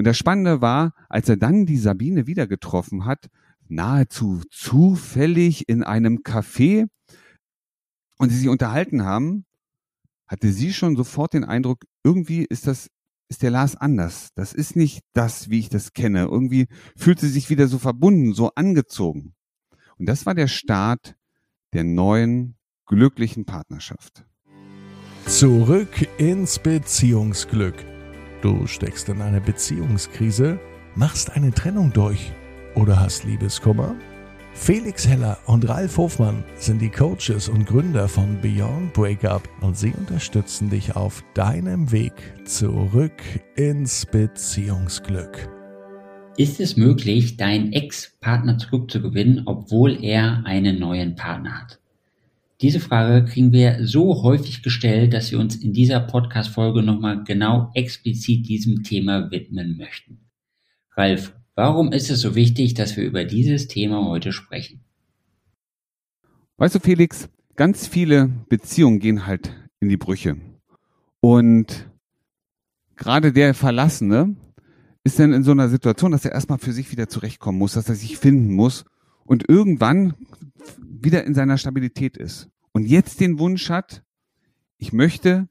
Und das Spannende war, als er dann die Sabine wieder getroffen hat, nahezu zufällig in einem Café und sie sich unterhalten haben, hatte sie schon sofort den Eindruck, irgendwie ist das, ist der Lars anders. Das ist nicht das, wie ich das kenne. Irgendwie fühlt sie sich wieder so verbunden, so angezogen. Und das war der Start der neuen glücklichen Partnerschaft. Zurück ins Beziehungsglück. Du steckst in eine Beziehungskrise, machst eine Trennung durch oder hast Liebeskummer? Felix Heller und Ralf Hofmann sind die Coaches und Gründer von Beyond Breakup und sie unterstützen dich auf deinem Weg zurück ins Beziehungsglück. Ist es möglich, deinen Ex-Partner zurückzugewinnen, obwohl er einen neuen Partner hat? Diese Frage kriegen wir so häufig gestellt, dass wir uns in dieser Podcast-Folge nochmal genau explizit diesem Thema widmen möchten. Ralf, warum ist es so wichtig, dass wir über dieses Thema heute sprechen? Weißt du, Felix, ganz viele Beziehungen gehen halt in die Brüche. Und gerade der Verlassene ist dann in so einer Situation, dass er erstmal für sich wieder zurechtkommen muss, dass er sich finden muss und irgendwann wieder in seiner Stabilität ist und jetzt den Wunsch hat, ich möchte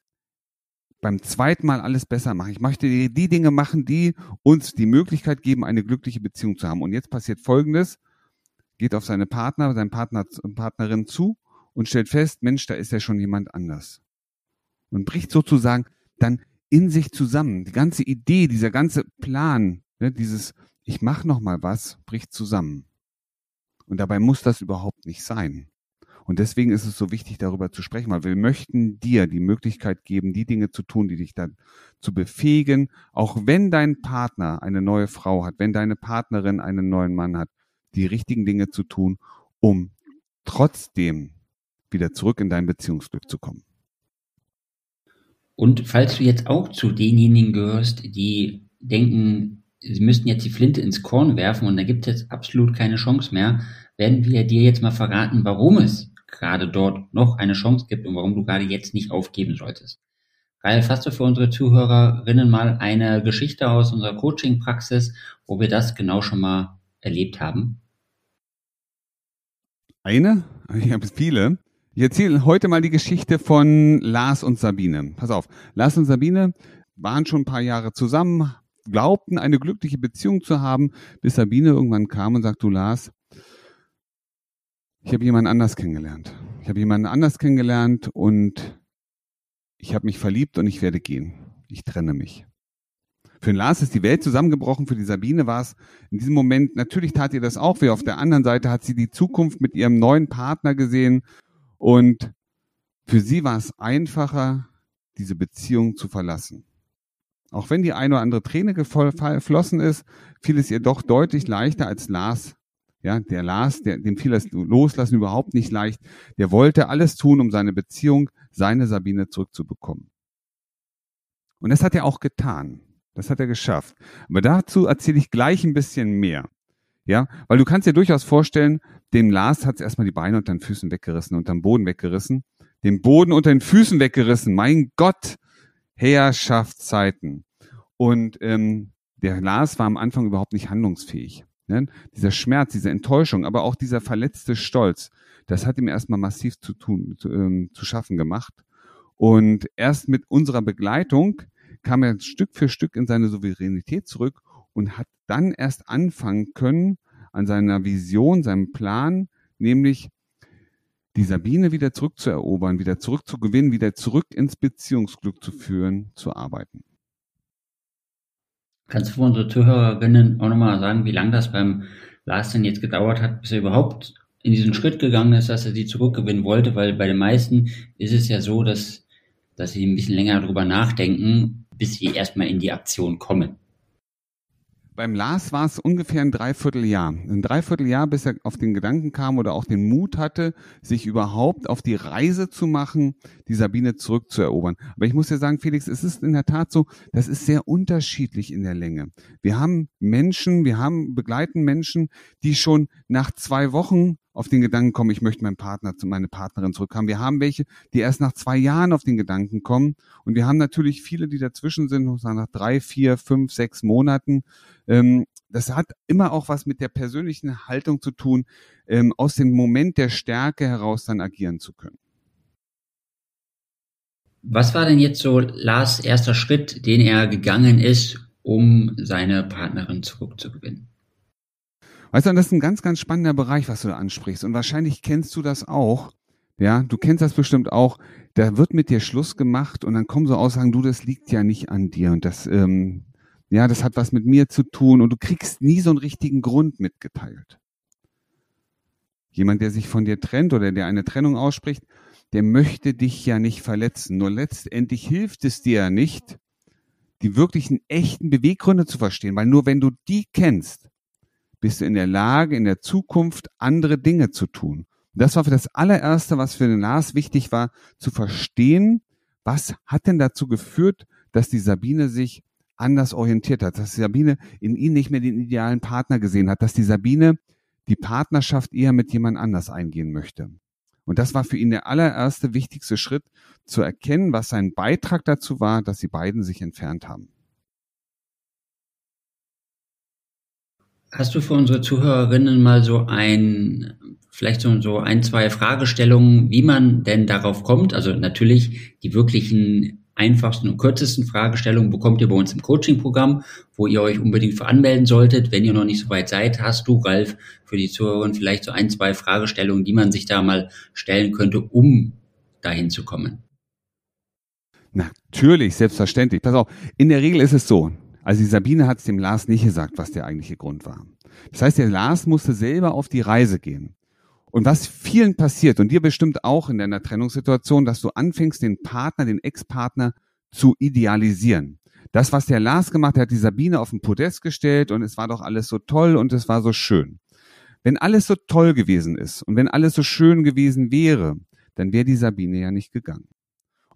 beim zweiten Mal alles besser machen. Ich möchte die, die, Dinge machen, die uns die Möglichkeit geben, eine glückliche Beziehung zu haben. Und jetzt passiert Folgendes, geht auf seine Partner, seine Partner, Partnerin zu und stellt fest, Mensch, da ist ja schon jemand anders. Und bricht sozusagen dann in sich zusammen. Die ganze Idee, dieser ganze Plan, ne, dieses Ich mach noch mal was, bricht zusammen. Und dabei muss das überhaupt nicht sein. Und deswegen ist es so wichtig, darüber zu sprechen, weil wir möchten dir die Möglichkeit geben, die Dinge zu tun, die dich dann zu befähigen, auch wenn dein Partner eine neue Frau hat, wenn deine Partnerin einen neuen Mann hat, die richtigen Dinge zu tun, um trotzdem wieder zurück in dein Beziehungsglück zu kommen. Und falls du jetzt auch zu denjenigen gehörst, die denken, sie müssten jetzt die Flinte ins Korn werfen und da gibt es jetzt absolut keine Chance mehr, werden wir dir jetzt mal verraten, warum es gerade dort noch eine Chance gibt und warum du gerade jetzt nicht aufgeben solltest. Ralf, hast du für unsere Zuhörerinnen mal eine Geschichte aus unserer Coaching-Praxis, wo wir das genau schon mal erlebt haben? Eine? Ich habe viele. Ich erzähle heute mal die Geschichte von Lars und Sabine. Pass auf, Lars und Sabine waren schon ein paar Jahre zusammen, glaubten eine glückliche Beziehung zu haben, bis Sabine irgendwann kam und sagte, du Lars, ich habe jemanden anders kennengelernt. Ich habe jemanden anders kennengelernt und ich habe mich verliebt und ich werde gehen. Ich trenne mich. Für den Lars ist die Welt zusammengebrochen, für die Sabine war es in diesem Moment, natürlich tat ihr das auch, wie auf der anderen Seite hat sie die Zukunft mit ihrem neuen Partner gesehen und für sie war es einfacher, diese Beziehung zu verlassen. Auch wenn die eine oder andere Träne geflossen ist, fiel es ihr doch deutlich leichter als Lars ja, der Lars, der, dem fiel das Loslassen überhaupt nicht leicht. Der wollte alles tun, um seine Beziehung, seine Sabine zurückzubekommen. Und das hat er auch getan. Das hat er geschafft. Aber dazu erzähle ich gleich ein bisschen mehr. Ja, weil du kannst dir durchaus vorstellen, dem Lars hat es erstmal die Beine unter den Füßen weggerissen, unter dem Boden weggerissen, den Boden unter den Füßen weggerissen. Mein Gott, Herrschaftszeiten. Und ähm, der Lars war am Anfang überhaupt nicht handlungsfähig. Ne? Dieser Schmerz, diese Enttäuschung, aber auch dieser verletzte Stolz, das hat ihm erstmal massiv zu tun, zu, ähm, zu schaffen gemacht. Und erst mit unserer Begleitung kam er Stück für Stück in seine Souveränität zurück und hat dann erst anfangen können an seiner Vision, seinem Plan, nämlich die Sabine wieder zurückzuerobern, wieder zurückzugewinnen, wieder zurück ins Beziehungsglück zu führen, zu arbeiten. Kannst du für unsere Zuhörerinnen auch nochmal sagen, wie lange das beim Lars denn jetzt gedauert hat, bis er überhaupt in diesen Schritt gegangen ist, dass er sie zurückgewinnen wollte? Weil bei den meisten ist es ja so, dass, dass sie ein bisschen länger darüber nachdenken, bis sie erstmal in die Aktion kommen. Beim Lars war es ungefähr ein Dreivierteljahr. Ein Dreivierteljahr, bis er auf den Gedanken kam oder auch den Mut hatte, sich überhaupt auf die Reise zu machen, die Sabine zurückzuerobern. Aber ich muss dir sagen, Felix, es ist in der Tat so, das ist sehr unterschiedlich in der Länge. Wir haben Menschen, wir haben begleiten Menschen, die schon nach zwei Wochen auf den Gedanken kommen, ich möchte meinen Partner, meine Partnerin zurückhaben. Wir haben welche, die erst nach zwei Jahren auf den Gedanken kommen. Und wir haben natürlich viele, die dazwischen sind, nach drei, vier, fünf, sechs Monaten. Ähm, das hat immer auch was mit der persönlichen Haltung zu tun, ähm, aus dem Moment der Stärke heraus dann agieren zu können. Was war denn jetzt so Lars erster Schritt, den er gegangen ist, um seine Partnerin zurückzugewinnen? Weißt du, das ist ein ganz, ganz spannender Bereich, was du da ansprichst. Und wahrscheinlich kennst du das auch. Ja, du kennst das bestimmt auch. Da wird mit dir Schluss gemacht und dann kommen so Aussagen, du, das liegt ja nicht an dir und das, ähm, ja, das hat was mit mir zu tun und du kriegst nie so einen richtigen Grund mitgeteilt. Jemand, der sich von dir trennt oder der eine Trennung ausspricht, der möchte dich ja nicht verletzen. Nur letztendlich hilft es dir ja nicht, die wirklichen echten Beweggründe zu verstehen, weil nur wenn du die kennst, bist du in der Lage, in der Zukunft andere Dinge zu tun. das war für das allererste, was für den Lars wichtig war, zu verstehen, was hat denn dazu geführt, dass die Sabine sich anders orientiert hat, dass die Sabine in ihn nicht mehr den idealen Partner gesehen hat, dass die Sabine die Partnerschaft eher mit jemand anders eingehen möchte. Und das war für ihn der allererste wichtigste Schritt, zu erkennen, was sein Beitrag dazu war, dass die beiden sich entfernt haben. Hast du für unsere Zuhörerinnen mal so ein, vielleicht so, so ein, zwei Fragestellungen, wie man denn darauf kommt? Also natürlich die wirklichen einfachsten und kürzesten Fragestellungen bekommt ihr bei uns im Coaching-Programm, wo ihr euch unbedingt für anmelden solltet. Wenn ihr noch nicht so weit seid, hast du, Ralf, für die Zuhörerinnen vielleicht so ein, zwei Fragestellungen, die man sich da mal stellen könnte, um dahin zu kommen. Natürlich, selbstverständlich. Pass auf, in der Regel ist es so, also die Sabine hat es dem Lars nicht gesagt, was der eigentliche Grund war. Das heißt, der Lars musste selber auf die Reise gehen. Und was vielen passiert, und dir bestimmt auch in deiner Trennungssituation, dass du anfängst, den Partner, den Ex-Partner zu idealisieren. Das, was der Lars gemacht hat, hat die Sabine auf den Podest gestellt und es war doch alles so toll und es war so schön. Wenn alles so toll gewesen ist und wenn alles so schön gewesen wäre, dann wäre die Sabine ja nicht gegangen.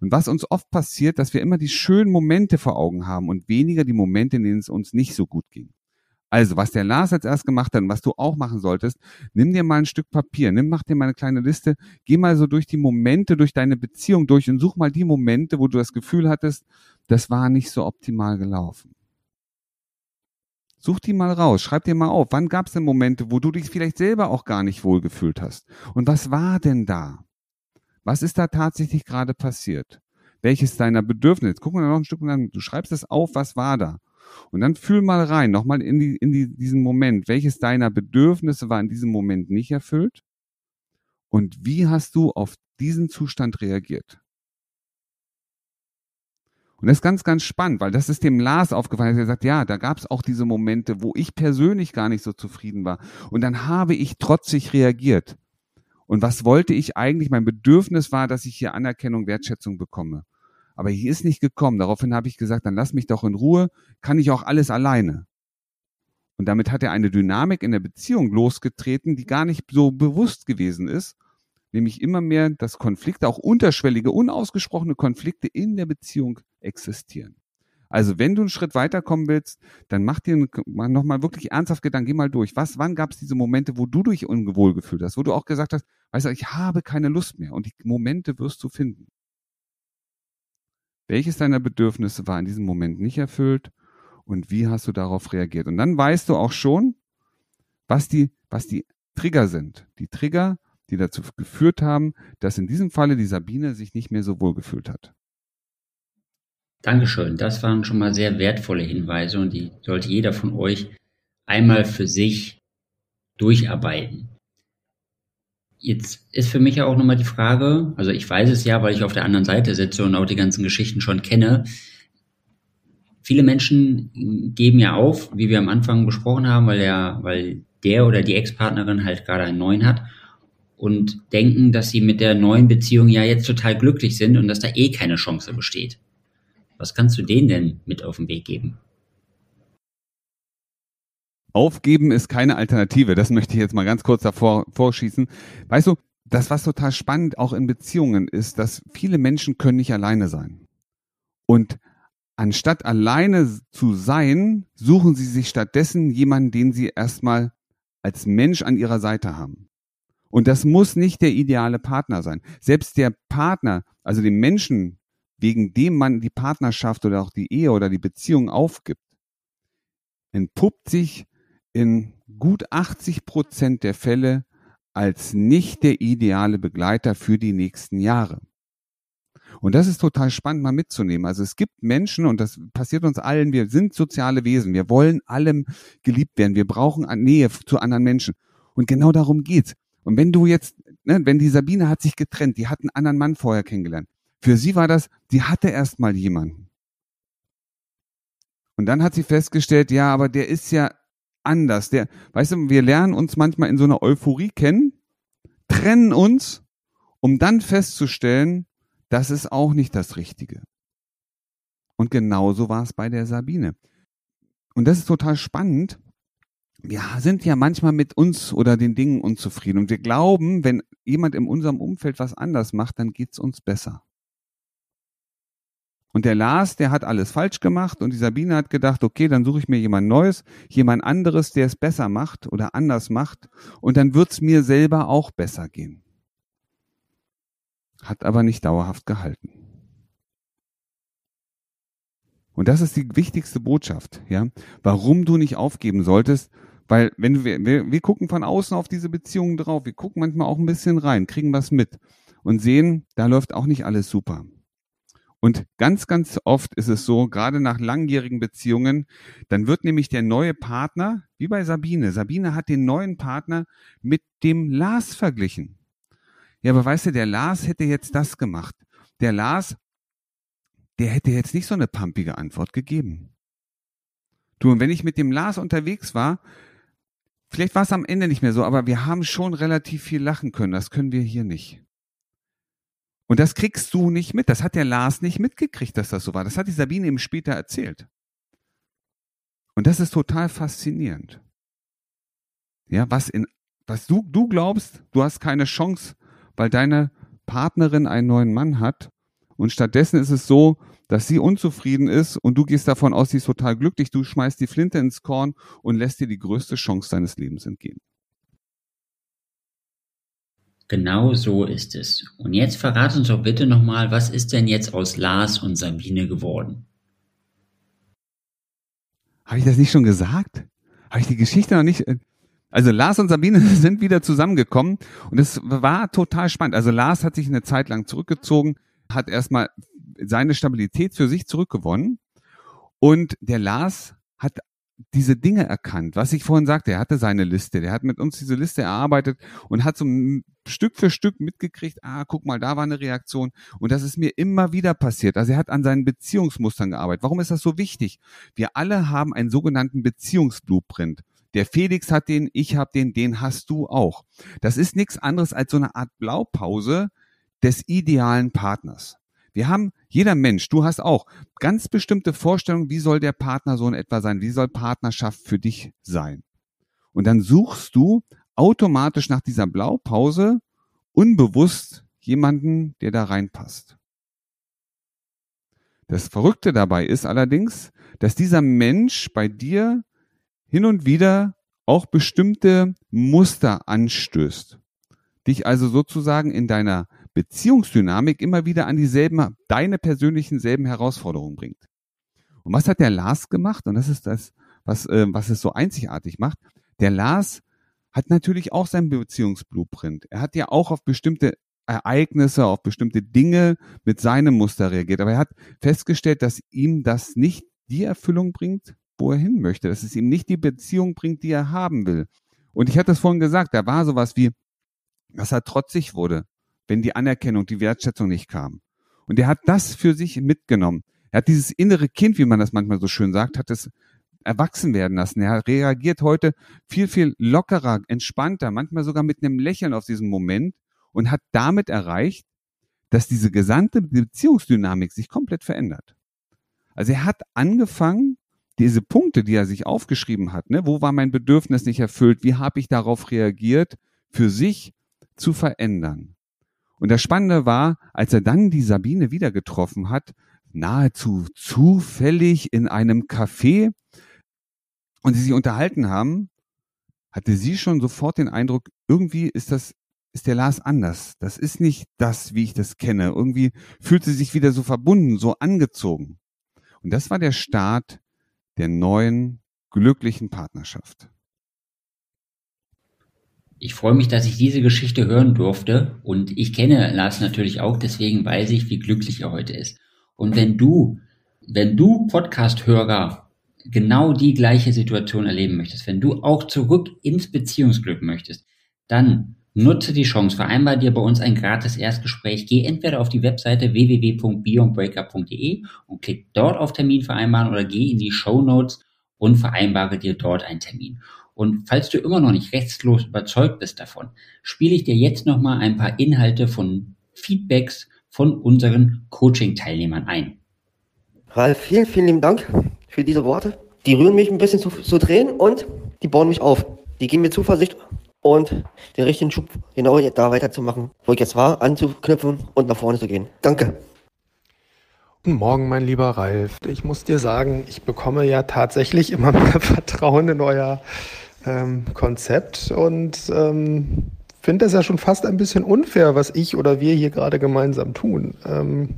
Und was uns oft passiert, dass wir immer die schönen Momente vor Augen haben und weniger die Momente, in denen es uns nicht so gut ging. Also, was der Lars jetzt erst gemacht hat und was du auch machen solltest, nimm dir mal ein Stück Papier, nimm, mach dir mal eine kleine Liste, geh mal so durch die Momente, durch deine Beziehung durch und such mal die Momente, wo du das Gefühl hattest, das war nicht so optimal gelaufen. Such die mal raus, schreib dir mal auf, wann gab es denn Momente, wo du dich vielleicht selber auch gar nicht wohlgefühlt hast? Und was war denn da? Was ist da tatsächlich gerade passiert? Welches deiner Bedürfnisse? Guck mal noch ein Stück lang, du schreibst es auf, was war da? Und dann fühl mal rein, nochmal in, die, in die, diesen Moment. Welches deiner Bedürfnisse war in diesem Moment nicht erfüllt? Und wie hast du auf diesen Zustand reagiert? Und das ist ganz, ganz spannend, weil das ist dem Lars aufgefallen. Er sagt, ja, da gab es auch diese Momente, wo ich persönlich gar nicht so zufrieden war. Und dann habe ich trotzig reagiert. Und was wollte ich eigentlich? Mein Bedürfnis war, dass ich hier Anerkennung, Wertschätzung bekomme. Aber hier ist nicht gekommen. Daraufhin habe ich gesagt, dann lass mich doch in Ruhe, kann ich auch alles alleine. Und damit hat er eine Dynamik in der Beziehung losgetreten, die gar nicht so bewusst gewesen ist, nämlich immer mehr, dass Konflikte, auch unterschwellige, unausgesprochene Konflikte in der Beziehung existieren. Also wenn du einen Schritt weiterkommen willst, dann mach dir nochmal wirklich ernsthaft Gedanken, geh mal durch. Was, wann gab es diese Momente, wo du dich ungewohl gefühlt hast, wo du auch gesagt hast, weißt du, ich habe keine Lust mehr und die Momente wirst du finden. Welches deiner Bedürfnisse war in diesem Moment nicht erfüllt und wie hast du darauf reagiert? Und dann weißt du auch schon, was die, was die Trigger sind. Die Trigger, die dazu geführt haben, dass in diesem Falle die Sabine sich nicht mehr so wohl gefühlt hat. Dankeschön. Das waren schon mal sehr wertvolle Hinweise und die sollte jeder von euch einmal für sich durcharbeiten. Jetzt ist für mich ja auch nochmal die Frage, also ich weiß es ja, weil ich auf der anderen Seite sitze und auch die ganzen Geschichten schon kenne. Viele Menschen geben ja auf, wie wir am Anfang besprochen haben, weil der, weil der oder die Ex-Partnerin halt gerade einen neuen hat und denken, dass sie mit der neuen Beziehung ja jetzt total glücklich sind und dass da eh keine Chance besteht. Was kannst du denen denn mit auf den Weg geben? Aufgeben ist keine Alternative. Das möchte ich jetzt mal ganz kurz davor vorschießen. Weißt du, das, was total spannend auch in Beziehungen ist, dass viele Menschen können nicht alleine sein. Und anstatt alleine zu sein, suchen sie sich stattdessen jemanden, den sie erstmal als Mensch an ihrer Seite haben. Und das muss nicht der ideale Partner sein. Selbst der Partner, also den Menschen, wegen dem man die Partnerschaft oder auch die Ehe oder die Beziehung aufgibt, entpuppt sich in gut 80 Prozent der Fälle als nicht der ideale Begleiter für die nächsten Jahre. Und das ist total spannend mal mitzunehmen. Also es gibt Menschen, und das passiert uns allen, wir sind soziale Wesen, wir wollen allem geliebt werden, wir brauchen Nähe zu anderen Menschen. Und genau darum geht's. Und wenn du jetzt, ne, wenn die Sabine hat sich getrennt, die hat einen anderen Mann vorher kennengelernt. Für sie war das, die hatte erst mal jemanden. Und dann hat sie festgestellt, ja, aber der ist ja anders. Der, weißt du, wir lernen uns manchmal in so einer Euphorie kennen, trennen uns, um dann festzustellen, das ist auch nicht das Richtige. Und genauso war es bei der Sabine. Und das ist total spannend. Wir sind ja manchmal mit uns oder den Dingen unzufrieden und wir glauben, wenn jemand in unserem Umfeld was anders macht, dann geht's uns besser. Und der Lars, der hat alles falsch gemacht und die Sabine hat gedacht, okay, dann suche ich mir jemand Neues, jemand anderes, der es besser macht oder anders macht und dann wird's mir selber auch besser gehen hat aber nicht dauerhaft gehalten. Und das ist die wichtigste Botschaft, ja, warum du nicht aufgeben solltest, weil wenn wir, wir, wir gucken von außen auf diese Beziehungen drauf, wir gucken manchmal auch ein bisschen rein, kriegen was mit und sehen, da läuft auch nicht alles super. Und ganz, ganz oft ist es so, gerade nach langjährigen Beziehungen, dann wird nämlich der neue Partner, wie bei Sabine, Sabine hat den neuen Partner mit dem Lars verglichen. Ja, aber weißt du, der Lars hätte jetzt das gemacht. Der Lars, der hätte jetzt nicht so eine pumpige Antwort gegeben. Du, und wenn ich mit dem Lars unterwegs war, vielleicht war es am Ende nicht mehr so, aber wir haben schon relativ viel lachen können. Das können wir hier nicht. Und das kriegst du nicht mit. Das hat der Lars nicht mitgekriegt, dass das so war. Das hat die Sabine ihm später erzählt. Und das ist total faszinierend. Ja, was in, was du, du glaubst, du hast keine Chance, weil deine Partnerin einen neuen Mann hat und stattdessen ist es so, dass sie unzufrieden ist und du gehst davon aus, sie ist total glücklich, du schmeißt die Flinte ins Korn und lässt dir die größte Chance deines Lebens entgehen. Genau so ist es. Und jetzt verrat uns doch bitte nochmal, was ist denn jetzt aus Lars und Sabine geworden? Habe ich das nicht schon gesagt? Habe ich die Geschichte noch nicht? Äh, also Lars und Sabine sind wieder zusammengekommen und es war total spannend. Also Lars hat sich eine Zeit lang zurückgezogen, hat erstmal seine Stabilität für sich zurückgewonnen und der Lars hat diese Dinge erkannt, was ich vorhin sagte, er hatte seine Liste, der hat mit uns diese Liste erarbeitet und hat so Stück für Stück mitgekriegt, ah, guck mal, da war eine Reaktion und das ist mir immer wieder passiert. Also er hat an seinen Beziehungsmustern gearbeitet. Warum ist das so wichtig? Wir alle haben einen sogenannten Beziehungsblueprint. Der Felix hat den, ich habe den, den hast du auch. Das ist nichts anderes als so eine Art Blaupause des idealen Partners. Wir haben, jeder Mensch, du hast auch ganz bestimmte Vorstellungen, wie soll der Partner so in etwa sein, wie soll Partnerschaft für dich sein. Und dann suchst du automatisch nach dieser Blaupause unbewusst jemanden, der da reinpasst. Das Verrückte dabei ist allerdings, dass dieser Mensch bei dir hin und wieder auch bestimmte Muster anstößt. Dich also sozusagen in deiner Beziehungsdynamik immer wieder an dieselben, deine persönlichen selben Herausforderungen bringt. Und was hat der Lars gemacht? Und das ist das, was, äh, was es so einzigartig macht. Der Lars hat natürlich auch sein Beziehungsblueprint. Er hat ja auch auf bestimmte Ereignisse, auf bestimmte Dinge mit seinem Muster reagiert. Aber er hat festgestellt, dass ihm das nicht die Erfüllung bringt, wo er hin möchte, dass es ihm nicht die Beziehung bringt, die er haben will. Und ich hatte es vorhin gesagt, da war sowas wie, dass er trotzig wurde, wenn die Anerkennung, die Wertschätzung nicht kam. Und er hat das für sich mitgenommen. Er hat dieses innere Kind, wie man das manchmal so schön sagt, hat es erwachsen werden lassen. Er reagiert heute viel, viel lockerer, entspannter, manchmal sogar mit einem Lächeln auf diesen Moment und hat damit erreicht, dass diese gesamte Beziehungsdynamik sich komplett verändert. Also er hat angefangen, diese Punkte, die er sich aufgeschrieben hat, ne, wo war mein Bedürfnis nicht erfüllt, wie habe ich darauf reagiert, für sich zu verändern. Und das Spannende war, als er dann die Sabine wieder getroffen hat, nahezu zufällig in einem Café und sie sich unterhalten haben, hatte sie schon sofort den Eindruck, irgendwie ist das ist der Lars anders. Das ist nicht das, wie ich das kenne. Irgendwie fühlt sie sich wieder so verbunden, so angezogen. Und das war der Start der neuen glücklichen Partnerschaft. Ich freue mich, dass ich diese Geschichte hören durfte und ich kenne Lars natürlich auch, deswegen weiß ich, wie glücklich er heute ist. Und wenn du, wenn du Podcast-Hörer genau die gleiche Situation erleben möchtest, wenn du auch zurück ins Beziehungsglück möchtest, dann nutze die Chance, vereinbar dir bei uns ein gratis Erstgespräch, geh entweder auf die Webseite www.beyondbreakup.de und klick dort auf Termin vereinbaren oder geh in die Show Notes und vereinbare dir dort einen Termin. Und falls du immer noch nicht rechtslos überzeugt bist davon, spiele ich dir jetzt nochmal ein paar Inhalte von Feedbacks von unseren Coaching-Teilnehmern ein. Ralf, vielen, vielen lieben Dank für diese Worte. Die rühren mich ein bisschen zu, zu drehen und die bauen mich auf. Die geben mir Zuversicht und den richtigen Schub genau da weiterzumachen, wo ich jetzt war, anzuknüpfen und nach vorne zu gehen. Danke. Guten Morgen, mein lieber Ralf. Ich muss dir sagen, ich bekomme ja tatsächlich immer mehr Vertrauen in euer ähm, Konzept und ähm, finde es ja schon fast ein bisschen unfair, was ich oder wir hier gerade gemeinsam tun. Ähm,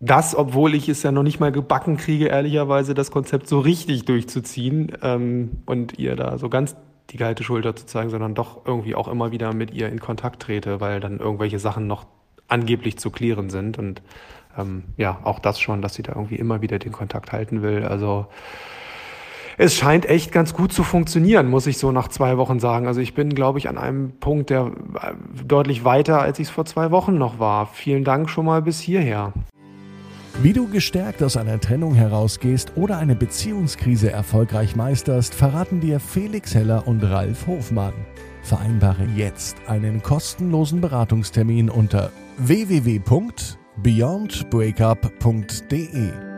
das, obwohl ich es ja noch nicht mal gebacken kriege, ehrlicherweise das Konzept so richtig durchzuziehen ähm, und ihr da so ganz die kalte Schulter zu zeigen, sondern doch irgendwie auch immer wieder mit ihr in Kontakt trete, weil dann irgendwelche Sachen noch angeblich zu klären sind. Und ähm, ja, auch das schon, dass sie da irgendwie immer wieder den Kontakt halten will. Also es scheint echt ganz gut zu funktionieren, muss ich so nach zwei Wochen sagen. Also ich bin, glaube ich, an einem Punkt, der äh, deutlich weiter, als ich es vor zwei Wochen noch war. Vielen Dank schon mal bis hierher. Wie du gestärkt aus einer Trennung herausgehst oder eine Beziehungskrise erfolgreich meisterst, verraten dir Felix Heller und Ralf Hofmann. Vereinbare jetzt einen kostenlosen Beratungstermin unter www.beyondbreakup.de.